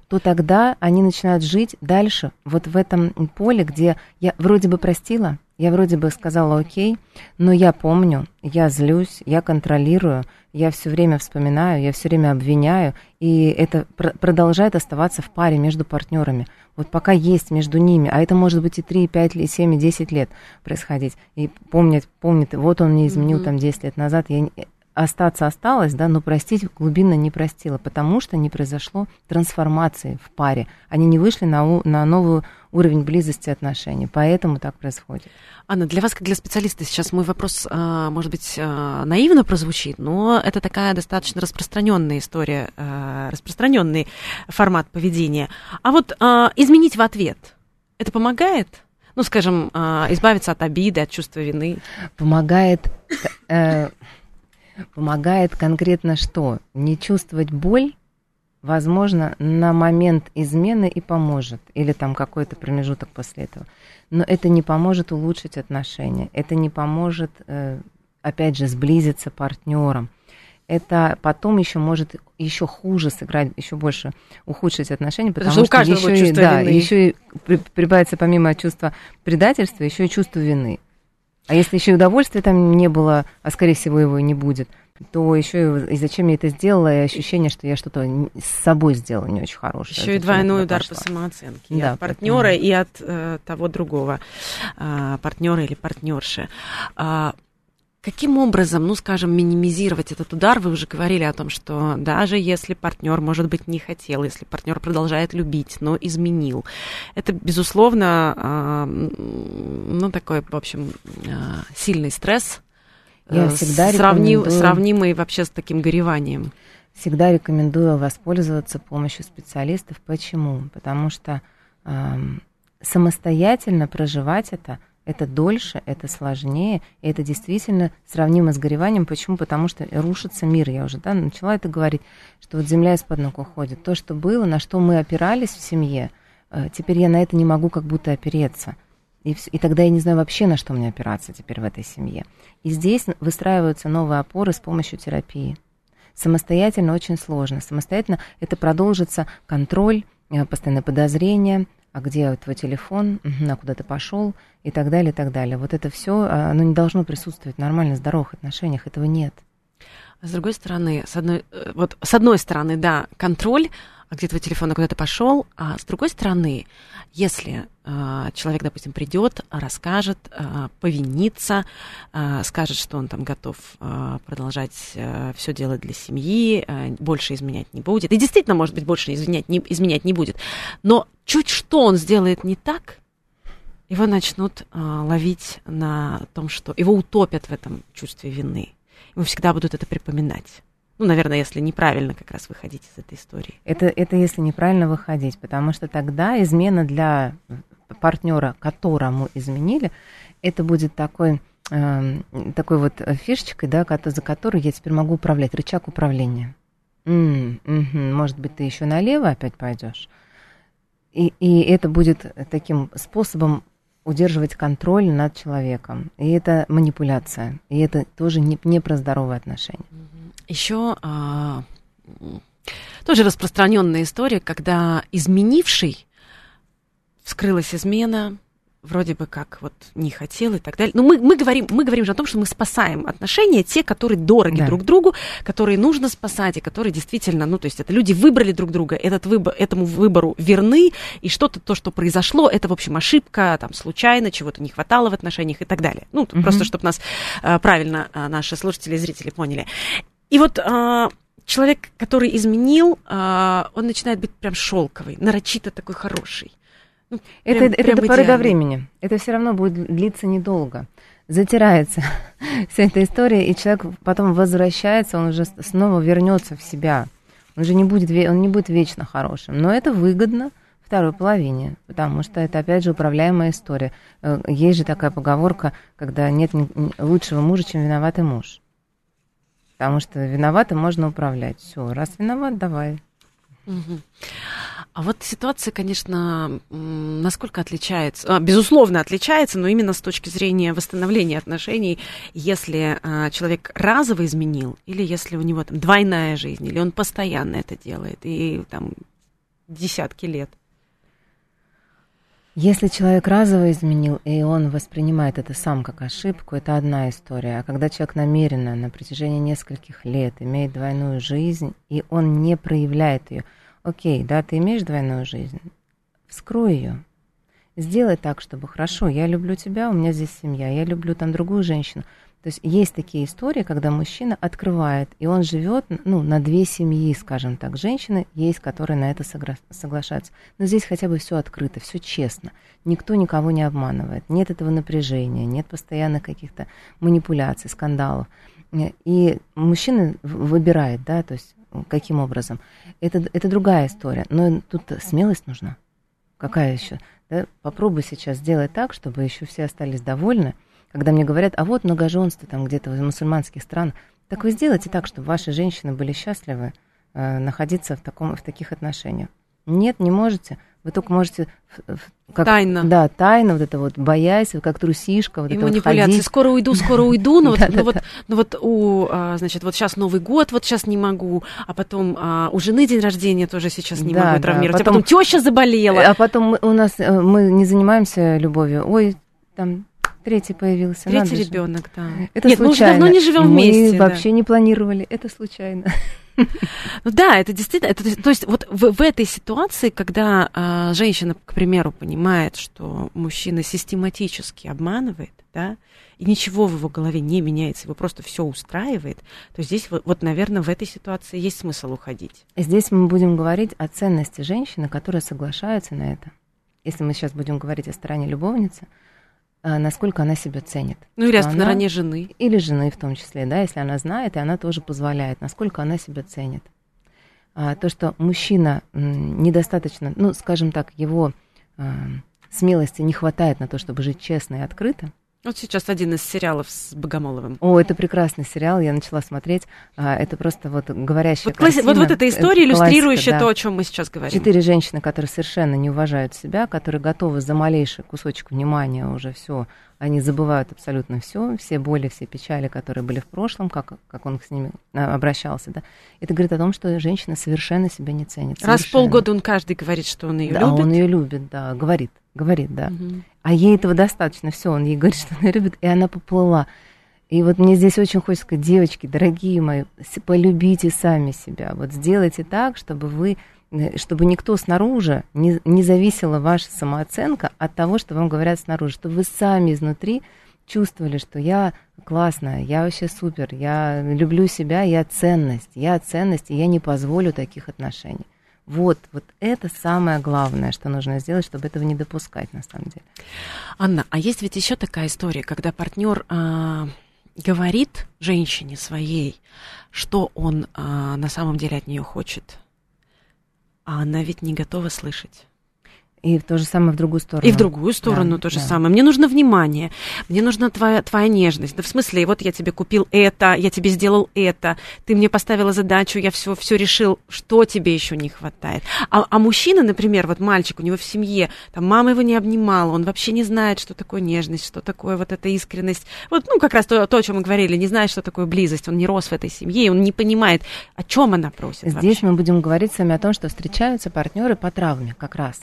то тогда они начинают жить дальше, вот в этом поле, где я вроде бы простила, я вроде бы сказала окей, но я помню, я злюсь, я контролирую, я все время вспоминаю, я все время обвиняю, и это пр- продолжает оставаться в паре между партнерами. Вот пока есть между ними, а это может быть и 3, и 5, и 7, и 10 лет происходить, и помнить, помнит, вот он мне изменил mm-hmm. там 10 лет назад, я, остаться осталось, да, но простить глубинно не простила, потому что не произошло трансформации в паре. Они не вышли на, на новый уровень близости отношений, поэтому так происходит. Анна, для вас, как для специалиста, сейчас мой вопрос, а, может быть, а, наивно прозвучит, но это такая достаточно распространенная история, а, распространенный формат поведения. А вот изменить в ответ, это помогает? Ну, скажем, избавиться от обиды, от чувства вины? Помогает э, Помогает конкретно что? Не чувствовать боль, возможно, на момент измены и поможет, или там какой-то промежуток после этого. Но это не поможет улучшить отношения, это не поможет, э, опять же, сблизиться партнером. Это потом еще может еще хуже сыграть, еще больше ухудшить отношения, потому, потому что, что еще, и, да, еще и прибавится помимо чувства предательства, еще и чувство вины. А если еще и удовольствия там не было, а скорее всего его и не будет, то еще и, зачем я это сделала, и ощущение, что я что-то с собой сделала не очень хорошее. Еще и двойной удар пошла. по самооценке. Да, и от партнера, поэтому... и от э, того другого э, партнера или партнерши. Э, Каким образом, ну, скажем, минимизировать этот удар? Вы уже говорили о том, что даже если партнер, может быть, не хотел, если партнер продолжает любить, но изменил, это, безусловно, а, ну, такой, в общем, а, сильный стресс, Я э, всегда сравнив, рекомендую... сравнимый вообще с таким гореванием. Всегда рекомендую воспользоваться помощью специалистов. Почему? Потому что э, самостоятельно проживать это – это дольше, это сложнее, и это действительно сравнимо с гореванием. Почему? Потому что рушится мир. Я уже да, начала это говорить, что вот земля из-под ног уходит. То, что было, на что мы опирались в семье, э, теперь я на это не могу как будто опереться. И, и тогда я не знаю вообще, на что мне опираться теперь в этой семье. И здесь выстраиваются новые опоры с помощью терапии. Самостоятельно очень сложно. Самостоятельно это продолжится контроль, э, постоянное подозрение, а где твой телефон, а куда ты пошел и так далее, и так далее. Вот это все, а, оно не должно присутствовать в нормальных, здоровых отношениях, этого нет. С другой стороны, с одной, э, вот с одной стороны, да, контроль, а где твой телефон, а куда ты пошел, а с другой стороны, если э, человек, допустим, придет, расскажет, э, повинится, э, скажет, что он там готов э, продолжать э, все делать для семьи, э, больше изменять не будет, и действительно, может быть, больше изменять не, изменять не будет, но чуть что он сделает не так, его начнут э, ловить на том, что его утопят в этом чувстве вины. Ему всегда будут это припоминать. Ну, наверное, если неправильно как раз выходить из этой истории. Это, это если неправильно выходить, потому что тогда измена для партнера, которому изменили, это будет такой, э, такой вот фишечкой, да, за которую я теперь могу управлять, рычаг управления. м угу, может быть, ты еще налево опять пойдешь. И, и это будет таким способом удерживать контроль над человеком. И это манипуляция. И это тоже не, не про здоровые отношения. Еще а, тоже распространенная история, когда изменивший вскрылась измена, вроде бы как вот не хотел и так далее. Но мы, мы, говорим, мы говорим же о том, что мы спасаем отношения, те, которые дороги да. друг другу, которые нужно спасать, и которые действительно, ну, то есть это люди выбрали друг друга, этот выбор, этому выбору верны, и что-то, то, что произошло, это, в общем, ошибка, там, случайно, чего-то не хватало в отношениях и так далее. Ну, угу. просто, чтобы нас а, правильно а, наши слушатели и зрители поняли. И вот а, человек, который изменил, он начинает быть прям шелковый, нарочито такой хороший. Это прям, это прям до поры до времени. Это все равно будет длиться недолго. Затирается вся эта история, и человек потом возвращается, он уже снова вернется в себя. Он уже не будет, он не будет вечно хорошим. Но это выгодно второй половине, потому что это, опять же, управляемая история. Э, есть же такая поговорка, когда нет лучшего мужа, чем виноватый муж. Потому что виноватым можно управлять. Все, раз виноват, давай. Угу. А вот ситуация, конечно, насколько отличается, а, безусловно отличается, но именно с точки зрения восстановления отношений, если а, человек разово изменил, или если у него там двойная жизнь, или он постоянно это делает, и там десятки лет. Если человек разово изменил, и он воспринимает это сам как ошибку, это одна история. А когда человек намеренно на протяжении нескольких лет имеет двойную жизнь, и он не проявляет ее, окей, да, ты имеешь двойную жизнь, вскрой ее. Сделай так, чтобы хорошо, я люблю тебя, у меня здесь семья, я люблю там другую женщину. То есть есть такие истории, когда мужчина открывает, и он живет ну, на две семьи, скажем так. Женщины есть, которые на это согра- соглашаются. Но здесь хотя бы все открыто, все честно. Никто никого не обманывает. Нет этого напряжения, нет постоянных каких-то манипуляций, скандалов. И мужчина выбирает, да, то есть каким образом. Это, это другая история. Но тут смелость нужна. Какая еще? Да? Попробуй сейчас сделать так, чтобы еще все остались довольны когда мне говорят, а вот многоженство там где-то в мусульманских странах, так вы сделайте так, чтобы ваши женщины были счастливы э, находиться в, таком, в таких отношениях. Нет, не можете. Вы только можете... Как, тайно. Да, тайно, вот это вот, боясь, как трусишка, вот и это манипуляции. вот ходить. Скоро уйду, скоро уйду, но вот, ну вот, ну вот у, а, значит, вот сейчас Новый год, вот сейчас не могу, а потом а, у жены день рождения тоже сейчас не могу травмировать, а потом теща заболела. А потом у нас, э, мы не занимаемся любовью, ой, там Третий появился. Третий ребенок, да. Это Нет, случайно. мы уже давно не живем вместе. Мы да. вообще не планировали, это случайно. Ну да, это действительно, это, то есть вот в, в этой ситуации, когда а, женщина, к примеру, понимает, что мужчина систематически обманывает, да, и ничего в его голове не меняется, его просто все устраивает, то здесь вот, вот, наверное, в этой ситуации есть смысл уходить. Здесь мы будем говорить о ценности женщины, которая соглашается на это. Если мы сейчас будем говорить о стороне любовницы, насколько она себя ценит. Ну или стороне жены. Или жены в том числе, да, если она знает, и она тоже позволяет, насколько она себя ценит. А, то, что мужчина недостаточно, ну, скажем так, его а, смелости не хватает на то, чтобы жить честно и открыто, вот сейчас один из сериалов с Богомоловым. О, это прекрасный сериал, я начала смотреть. А, это просто вот говорящая вот, картина. Вот, вот эта история, это иллюстрирующая да. то, о чем мы сейчас говорим. Четыре женщины, которые совершенно не уважают себя, которые готовы за малейший кусочек внимания уже все, они забывают абсолютно все, все боли, все печали, которые были в прошлом, как, как он с ними а, обращался. Да. Это говорит о том, что женщина совершенно себя не ценит. Совершенно. Раз в полгода он каждый говорит, что он ее да, любит. он ее любит, да, говорит, говорит, да. Угу. А ей этого достаточно, все, он ей говорит, что она любит, и она поплыла. И вот мне здесь очень хочется сказать, девочки, дорогие мои, полюбите сами себя. Вот сделайте так, чтобы вы, чтобы никто снаружи не, не зависела ваша самооценка от того, что вам говорят снаружи, чтобы вы сами изнутри чувствовали, что я классная, я вообще супер, я люблю себя, я ценность, я ценность, и я не позволю таких отношений. Вот, вот это самое главное, что нужно сделать, чтобы этого не допускать на самом деле. Анна, а есть ведь еще такая история, когда партнер а, говорит женщине своей, что он а, на самом деле от нее хочет, а она ведь не готова слышать. И то же самое в другую сторону. И в другую сторону да, то же да. самое. Мне нужно внимание, мне нужна твоя, твоя нежность. Да в смысле, вот я тебе купил это, я тебе сделал это, ты мне поставила задачу, я все, все решил, что тебе еще не хватает. А, а мужчина, например, вот мальчик, у него в семье, там мама его не обнимала, он вообще не знает, что такое нежность, что такое вот эта искренность. Вот, ну, как раз то, то о чем мы говорили, не знает, что такое близость, он не рос в этой семье, он не понимает, о чем она просит. Здесь вообще. мы будем говорить с вами о том, что встречаются партнеры по травме как раз.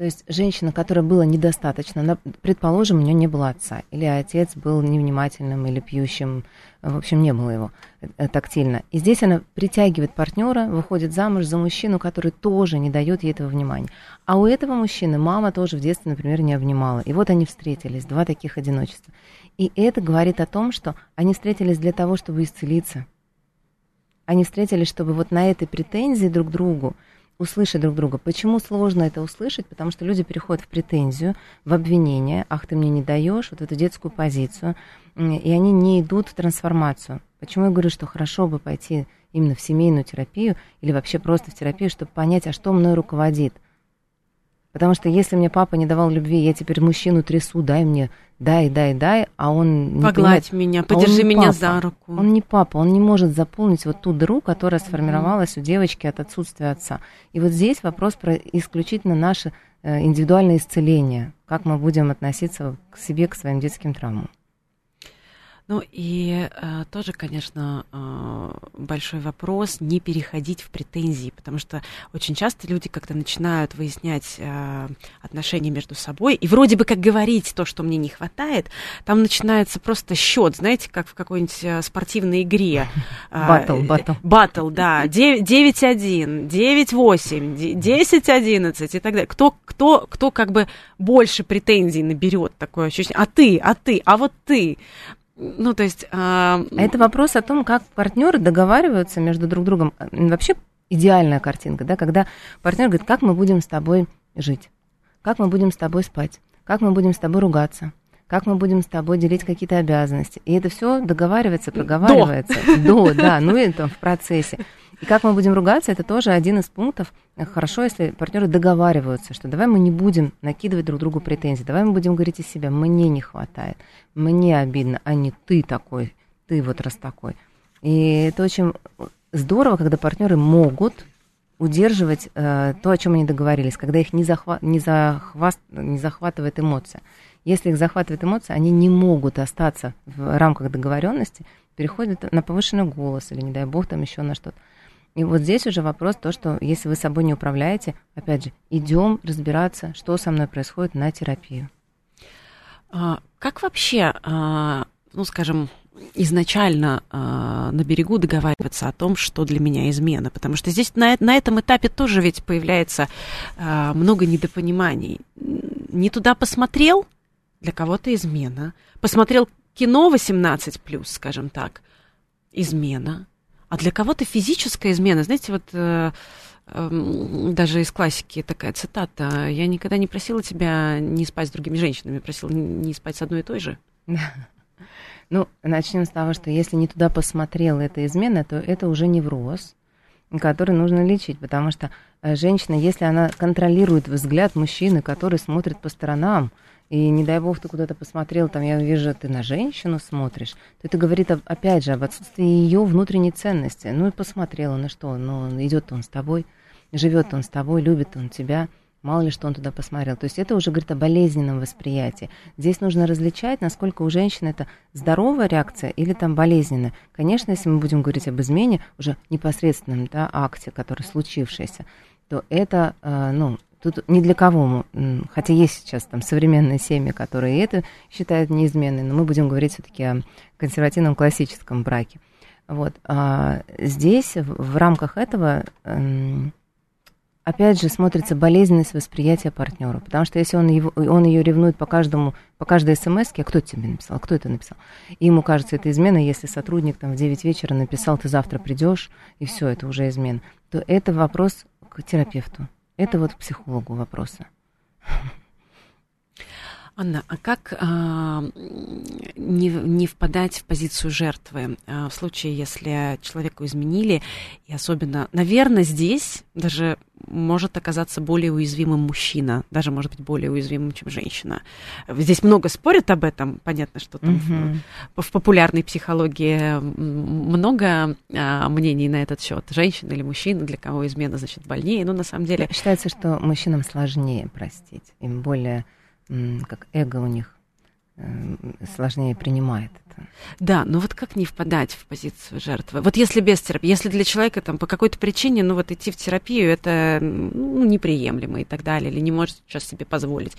То есть женщина, которая была недостаточно, предположим, у нее не было отца, или отец был невнимательным или пьющим, в общем, не было его э, тактильно. И здесь она притягивает партнера, выходит замуж за мужчину, который тоже не дает ей этого внимания. А у этого мужчины мама тоже в детстве, например, не обнимала. И вот они встретились, два таких одиночества. И это говорит о том, что они встретились для того, чтобы исцелиться. Они встретились, чтобы вот на этой претензии друг к другу услышать друг друга. Почему сложно это услышать? Потому что люди переходят в претензию, в обвинение, ах, ты мне не даешь, вот эту детскую позицию, и они не идут в трансформацию. Почему я говорю, что хорошо бы пойти именно в семейную терапию или вообще просто в терапию, чтобы понять, а что мной руководит – Потому что если мне папа не давал любви, я теперь мужчину трясу, дай мне, дай, дай, дай, а он не Погладь понимает, меня, подержи а меня папа, за руку. Он не папа, он не может заполнить вот ту дыру, которая сформировалась у девочки от отсутствия отца. И вот здесь вопрос про исключительно наше э, индивидуальное исцеление, как мы будем относиться к себе, к своим детским травмам. Ну и э, тоже, конечно, э, большой вопрос не переходить в претензии, потому что очень часто люди, когда начинают выяснять э, отношения между собой, и вроде бы как говорить то, что мне не хватает, там начинается просто счет, знаете, как в какой-нибудь э, спортивной игре. Батл, батл. Батл, да. 9-1, 9-8, 10-11 и так далее. Кто, кто, кто как бы больше претензий наберет такое ощущение? А ты, а ты, а вот ты. Ну, то есть... А... Это вопрос о том, как партнеры договариваются между друг другом. Вообще идеальная картинка, да, когда партнер говорит, как мы будем с тобой жить, как мы будем с тобой спать, как мы будем с тобой ругаться, как мы будем с тобой делить какие-то обязанности. И это все договаривается, проговаривается. До, До да, ну и там в процессе. И как мы будем ругаться, это тоже один из пунктов. Хорошо, если партнеры договариваются, что давай мы не будем накидывать друг другу претензии, давай мы будем говорить из себя, мне не хватает, мне обидно, а не ты такой, ты вот раз такой. И это очень здорово, когда партнеры могут удерживать э, то, о чем они договорились, когда их не, захва- не, захваст- не захватывает эмоция. Если их захватывает эмоция, они не могут остаться в рамках договоренности, переходят на повышенный голос или, не дай бог, там еще на что-то. И вот здесь уже вопрос то, что если вы собой не управляете, опять же, идем разбираться, что со мной происходит на терапию. А, как вообще, а, ну, скажем, изначально э, на берегу договариваться о том, что для меня измена. Потому что здесь на, на этом этапе тоже ведь появляется э, много недопониманий. Не туда посмотрел, для кого-то измена. Посмотрел кино 18+, скажем так, измена. А для кого-то физическая измена. Знаете, вот э, э, даже из классики такая цитата. «Я никогда не просила тебя не спать с другими женщинами, просила не, спать с одной и той же». Ну, начнем с того, что если не туда посмотрел эта измена, то это уже невроз, который нужно лечить, потому что э, женщина, если она контролирует взгляд мужчины, который смотрит по сторонам, и не дай бог ты куда-то посмотрел, там я вижу, ты на женщину смотришь, то это говорит, опять же, об отсутствии ее внутренней ценности. Ну и посмотрела, ну что, ну идет он с тобой, живет он с тобой, любит он тебя – Мало ли, что он туда посмотрел. То есть это уже говорит о болезненном восприятии. Здесь нужно различать, насколько у женщины это здоровая реакция или там болезненная. Конечно, если мы будем говорить об измене, уже непосредственном да, акте, который случившийся, то это, э, ну, тут ни для кого, хотя есть сейчас там современные семьи, которые это считают неизменной, но мы будем говорить все-таки о консервативном классическом браке. Вот. А здесь в, рамках этого эм, опять же, смотрится болезненность восприятия партнера. Потому что если он, его, он ее ревнует по каждому, по каждой смс а кто тебе написал, кто это написал, и ему кажется, это измена, если сотрудник там в 9 вечера написал, ты завтра придешь, и все, это уже измена, то это вопрос к терапевту. Это вот к психологу вопросы. Анна, а как а, не, не впадать в позицию жертвы а, в случае, если человеку изменили, и особенно, наверное, здесь даже может оказаться более уязвимым мужчина, даже может быть более уязвимым, чем женщина. Здесь много спорят об этом, понятно, что там mm-hmm. в, в популярной психологии много а, мнений на этот счет, женщина или мужчина, для кого измена значит больнее, но на самом деле считается, что мужчинам сложнее простить, им более как эго у них э, сложнее принимает это. Да, но вот как не впадать в позицию жертвы? Вот если без терапии, если для человека там по какой-то причине, ну вот идти в терапию, это ну, неприемлемо и так далее, или не может сейчас себе позволить.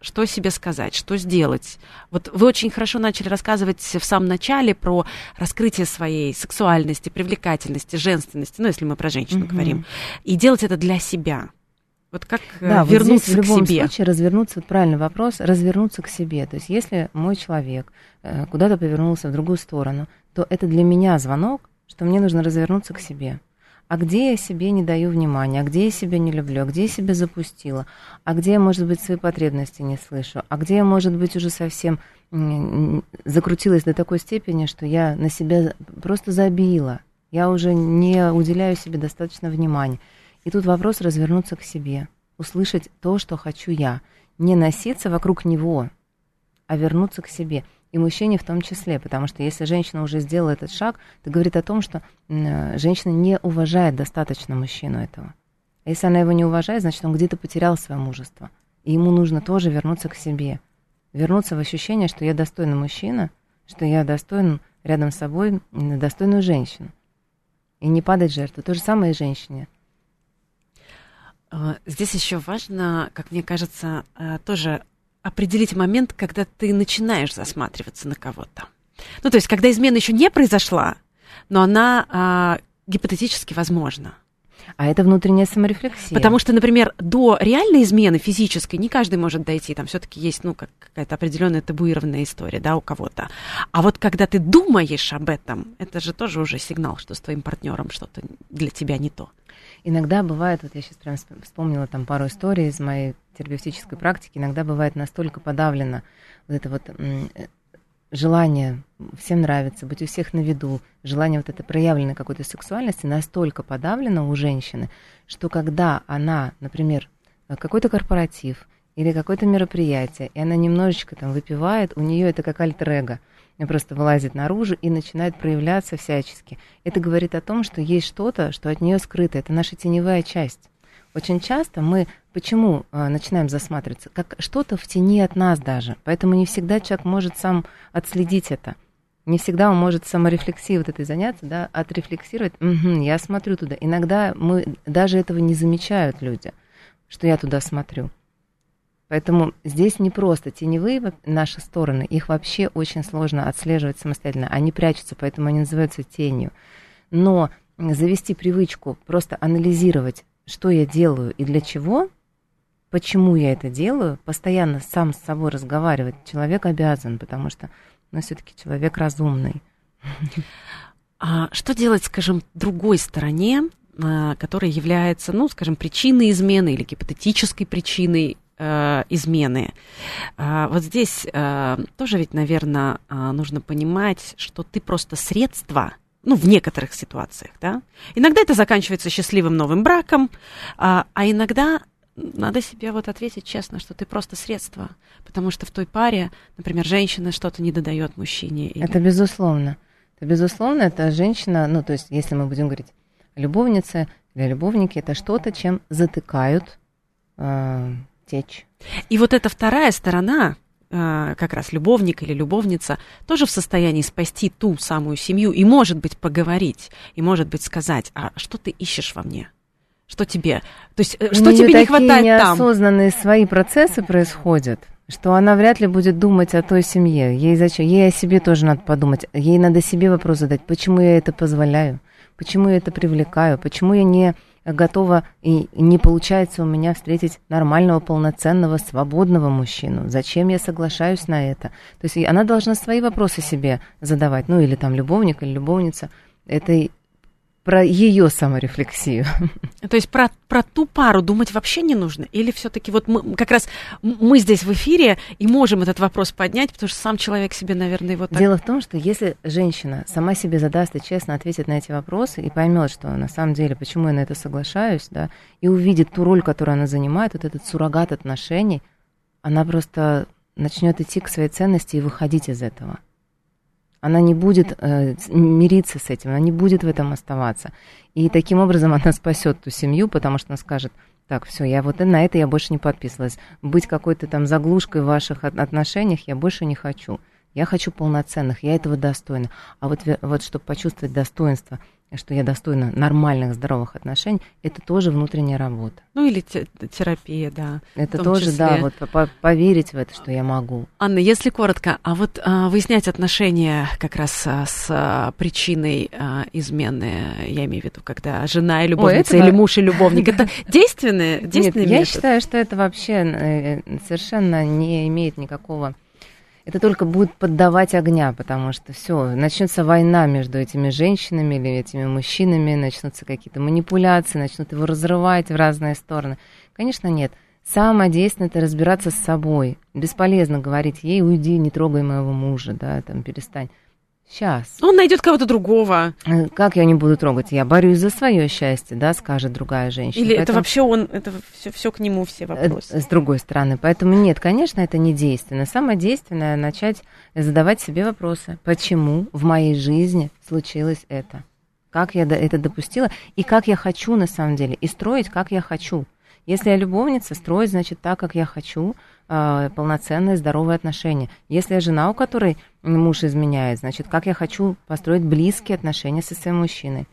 Что себе сказать, что сделать? Вот вы очень хорошо начали рассказывать в самом начале про раскрытие своей сексуальности, привлекательности, женственности, ну, если мы про женщину mm-hmm. говорим, и делать это для себя. Вот как э, да, вернуться вот здесь, в любом к себе? случае развернуться, вот правильный вопрос, развернуться к себе. То есть если мой человек э, куда-то повернулся в другую сторону, то это для меня звонок, что мне нужно развернуться к себе. А где я себе не даю внимания, а где я себя не люблю, а где я себя запустила, а где я, может быть, свои потребности не слышу, а где я, может быть, уже совсем закрутилась до такой степени, что я на себя просто забила, я уже не уделяю себе достаточно внимания. И тут вопрос развернуться к себе, услышать то, что хочу я, не носиться вокруг него, а вернуться к себе. И мужчине в том числе, потому что если женщина уже сделала этот шаг, это говорит о том, что женщина не уважает достаточно мужчину этого. А если она его не уважает, значит, он где-то потерял свое мужество. И ему нужно тоже вернуться к себе. Вернуться в ощущение, что я достойный мужчина, что я достоин рядом с собой достойную женщину. И не падать жертвой. То же самое и женщине. А, здесь еще важно, как мне кажется, а, тоже определить момент, когда ты начинаешь засматриваться на кого-то. Ну, то есть, когда измена еще не произошла, но она а, гипотетически возможна. А это внутренняя саморефлексия. Потому что, например, до реальной измены физической не каждый может дойти. Там все-таки есть, ну, как, какая-то определенная табуированная история, да, у кого-то. А вот когда ты думаешь об этом, это же тоже уже сигнал, что с твоим партнером что-то для тебя не то. Иногда бывает, вот я сейчас прям вспомнила там пару историй из моей терапевтической практики, иногда бывает настолько подавлено вот это вот желание всем нравится, быть у всех на виду, желание вот это проявленной какой-то сексуальности настолько подавлено у женщины, что когда она, например, какой-то корпоратив или какое-то мероприятие, и она немножечко там выпивает, у нее это как альтер просто вылазит наружу и начинает проявляться всячески. Это говорит о том, что есть что-то, что от нее скрыто. Это наша теневая часть. Очень часто мы почему э, начинаем засматриваться? Как что-то в тени от нас даже. Поэтому не всегда человек может сам отследить это. Не всегда он может саморефлексией вот этой заняться, да, отрефлексировать. Угу, я смотрю туда. Иногда мы даже этого не замечают люди, что я туда смотрю. Поэтому здесь не просто теневые наши стороны, их вообще очень сложно отслеживать самостоятельно. Они прячутся, поэтому они называются тенью. Но завести привычку просто анализировать, что я делаю и для чего, почему я это делаю, постоянно сам с собой разговаривать человек обязан, потому что, ну, все-таки человек разумный. А что делать, скажем, другой стороне, а, которая является, ну, скажем, причиной измены или гипотетической причиной э, измены. Э, вот здесь э, тоже ведь, наверное, э, нужно понимать, что ты просто средство, ну, в некоторых ситуациях, да. Иногда это заканчивается счастливым новым браком, а, а иногда надо себе вот ответить честно, что ты просто средство, потому что в той паре, например, женщина что-то не додает мужчине. Или... Это безусловно. Это безусловно, это женщина, ну, то есть, если мы будем говорить любовница или любовники, это что-то, чем затыкают э, течь. И вот эта вторая сторона, а, как раз любовник или любовница, тоже в состоянии спасти ту самую семью и, может быть, поговорить, и, может быть, сказать, а что ты ищешь во мне? Что тебе? То есть, э, что тебе не хватает неосознанные там? свои процессы происходят, что она вряд ли будет думать о той семье. Ей зачем? Ей о себе тоже надо подумать. Ей надо себе вопрос задать, почему я это позволяю, почему я это привлекаю, почему я не готова и не получается у меня встретить нормального, полноценного, свободного мужчину. Зачем я соглашаюсь на это? То есть она должна свои вопросы себе задавать, ну или там любовник или любовница. Это про ее саморефлексию. То есть про, про ту пару думать вообще не нужно? Или все-таки вот мы, как раз мы здесь в эфире и можем этот вопрос поднять, потому что сам человек себе, наверное, его так... Дело в том, что если женщина сама себе задаст и честно ответит на эти вопросы и поймет, что на самом деле, почему я на это соглашаюсь, да, и увидит ту роль, которую она занимает, вот этот суррогат отношений, она просто начнет идти к своей ценности и выходить из этого. Она не будет э, мириться с этим, она не будет в этом оставаться. И таким образом она спасет ту семью, потому что она скажет, так, все, я вот на это я больше не подписывалась. Быть какой-то там заглушкой в ваших отношениях я больше не хочу. Я хочу полноценных, я этого достойна. А вот, вот чтобы почувствовать достоинство, что я достойна нормальных, здоровых отношений, это тоже внутренняя работа. Ну или терапия, да. Это тоже, числе. да, вот поверить в это, что я могу. Анна, если коротко, а вот а, выяснять отношения как раз а, с а, причиной а, измены, я имею в виду, когда жена и любовница Ой, или муж и любовник, это действенные, действенные Нет, я считаю, что это вообще э, совершенно не имеет никакого это только будет поддавать огня, потому что все, начнется война между этими женщинами или этими мужчинами, начнутся какие-то манипуляции, начнут его разрывать в разные стороны. Конечно, нет. Самое действенное – это разбираться с собой. Бесполезно говорить ей, уйди, не трогай моего мужа, да, там, перестань. Сейчас. Он найдет кого-то другого. Э, как я не буду трогать? Я борюсь за свое счастье, да, скажет другая женщина. Или Поэтому... это вообще он, это все, все к нему все э, вопросы. С другой стороны. Поэтому нет, конечно, это не действенно. Самое действенное начать задавать себе вопросы. Почему в моей жизни случилось это? Как я это допустила? И как я хочу на самом деле? И строить, как я хочу. Если я любовница, строить, значит, так, как я хочу, э, полноценные, здоровые отношения. Если я жена, у которой муж изменяет, значит, как я хочу построить близкие отношения со своим мужчиной.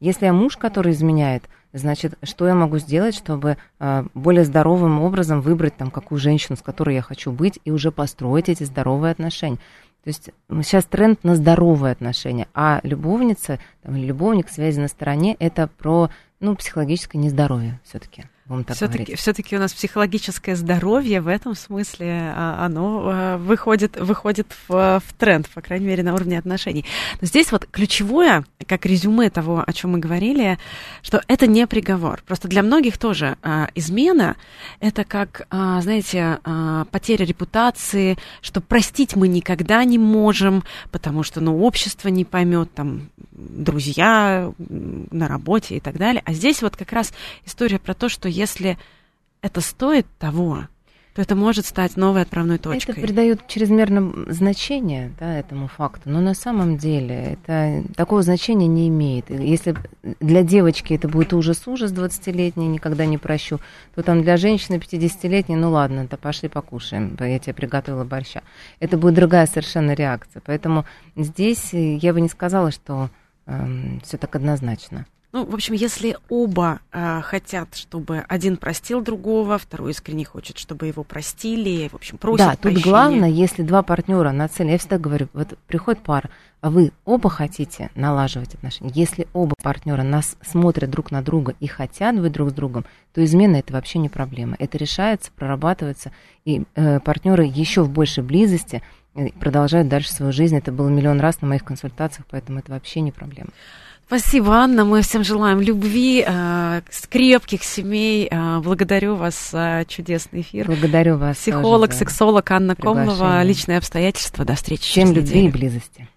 Если я муж, который изменяет, значит, что я могу сделать, чтобы э, более здоровым образом выбрать там какую женщину, с которой я хочу быть, и уже построить эти здоровые отношения. То есть сейчас тренд на здоровые отношения, а любовница там, любовник связи на стороне это про ну, психологическое нездоровье все-таки будем так все-таки, говорить. Все-таки у нас психологическое здоровье в этом смысле, а, оно а, выходит, выходит в, в тренд, по крайней мере, на уровне отношений. Но здесь вот ключевое, как резюме того, о чем мы говорили, что это не приговор. Просто для многих тоже а, измена это как, знаете, потеря репутации, что простить мы никогда не можем, потому что, ну, общество не поймет, там, друзья на работе и так далее. А здесь вот как раз история про то, что если это стоит того, то это может стать новой отправной точкой. Это придает чрезмерное значение да, этому факту, но на самом деле это такого значения не имеет. Если для девочки это будет ужас-ужас 20-летний, никогда не прощу, то там для женщины 50-летней, ну ладно, то пошли покушаем, я тебе приготовила борща. Это будет другая совершенно реакция. Поэтому здесь я бы не сказала, что э, все так однозначно. Ну, в общем, если оба э, хотят, чтобы один простил другого, второй искренне хочет, чтобы его простили, в общем, просят Да, тут прощения. главное, если два партнера нацелены, я всегда говорю, вот приходит пара, а вы оба хотите налаживать отношения, если оба партнера нас смотрят друг на друга и хотят быть друг с другом, то измена это вообще не проблема. Это решается, прорабатывается, и э, партнеры еще в большей близости э, продолжают дальше свою жизнь. Это было миллион раз на моих консультациях, поэтому это вообще не проблема. Спасибо, Анна. Мы всем желаем любви, э, крепких семей. Э, благодарю вас за чудесный эфир. Благодарю вас. Психолог, тоже, сексолог Анна Комлова. Личные обстоятельства. До встречи. Всем любви и близости.